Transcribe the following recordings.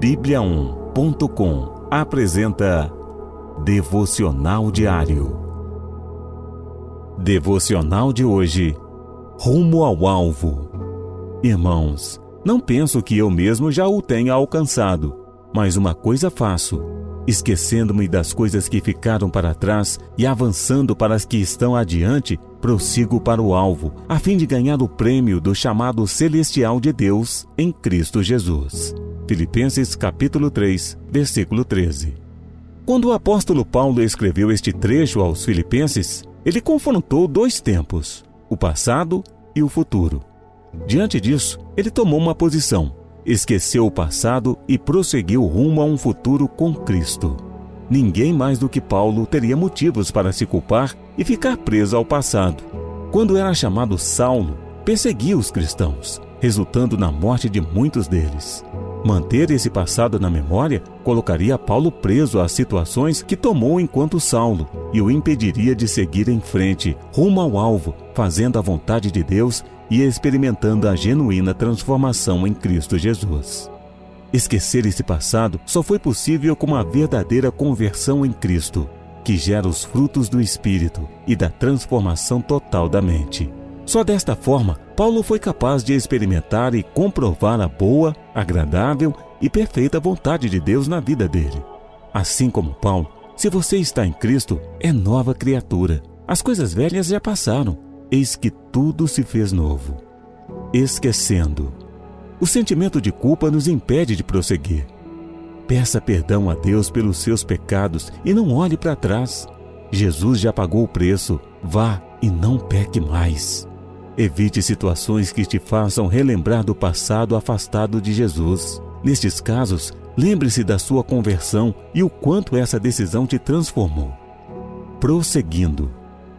Bíblia1.com apresenta Devocional Diário. Devocional de hoje. Rumo ao alvo. Irmãos, não penso que eu mesmo já o tenha alcançado, mas uma coisa faço Esquecendo-me das coisas que ficaram para trás e avançando para as que estão adiante, prossigo para o alvo, a fim de ganhar o prêmio do chamado celestial de Deus em Cristo Jesus. Filipenses capítulo 3, versículo 13. Quando o apóstolo Paulo escreveu este trecho aos filipenses, ele confrontou dois tempos, o passado e o futuro. Diante disso, ele tomou uma posição esqueceu o passado e prosseguiu rumo a um futuro com Cristo. Ninguém mais do que Paulo teria motivos para se culpar e ficar preso ao passado. Quando era chamado Saulo, perseguia os cristãos, resultando na morte de muitos deles. Manter esse passado na memória colocaria Paulo preso às situações que tomou enquanto Saulo e o impediria de seguir em frente, rumo ao alvo, fazendo a vontade de Deus e experimentando a genuína transformação em Cristo Jesus. Esquecer esse passado só foi possível com uma verdadeira conversão em Cristo, que gera os frutos do Espírito e da transformação total da mente. Só desta forma, Paulo foi capaz de experimentar e comprovar a boa, agradável e perfeita vontade de Deus na vida dele. Assim como Paulo, se você está em Cristo, é nova criatura. As coisas velhas já passaram eis que tudo se fez novo. Esquecendo. O sentimento de culpa nos impede de prosseguir. Peça perdão a Deus pelos seus pecados e não olhe para trás. Jesus já pagou o preço. Vá e não peque mais. Evite situações que te façam relembrar do passado afastado de Jesus. Nestes casos, lembre-se da sua conversão e o quanto essa decisão te transformou. Prosseguindo.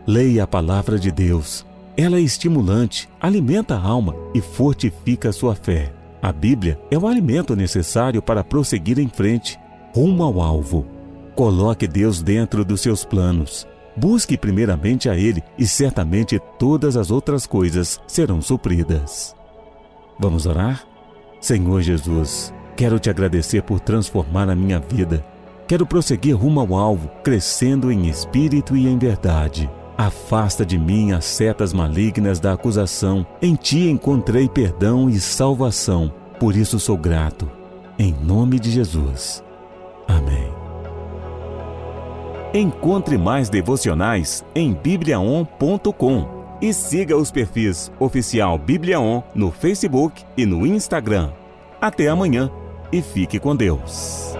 Leia a palavra de Deus. Ela é estimulante, alimenta a alma e fortifica a sua fé. A Bíblia é o alimento necessário para prosseguir em frente, rumo ao alvo. Coloque Deus dentro dos seus planos. Busque primeiramente a Ele e certamente todas as outras coisas serão supridas. Vamos orar? Senhor Jesus, quero te agradecer por transformar a minha vida. Quero prosseguir rumo ao alvo, crescendo em espírito e em verdade. Afasta de mim as setas malignas da acusação. Em ti encontrei perdão e salvação. Por isso sou grato. Em nome de Jesus. Encontre mais devocionais em bibliaon.com e siga os perfis oficial Bibliaon no Facebook e no Instagram. Até amanhã e fique com Deus.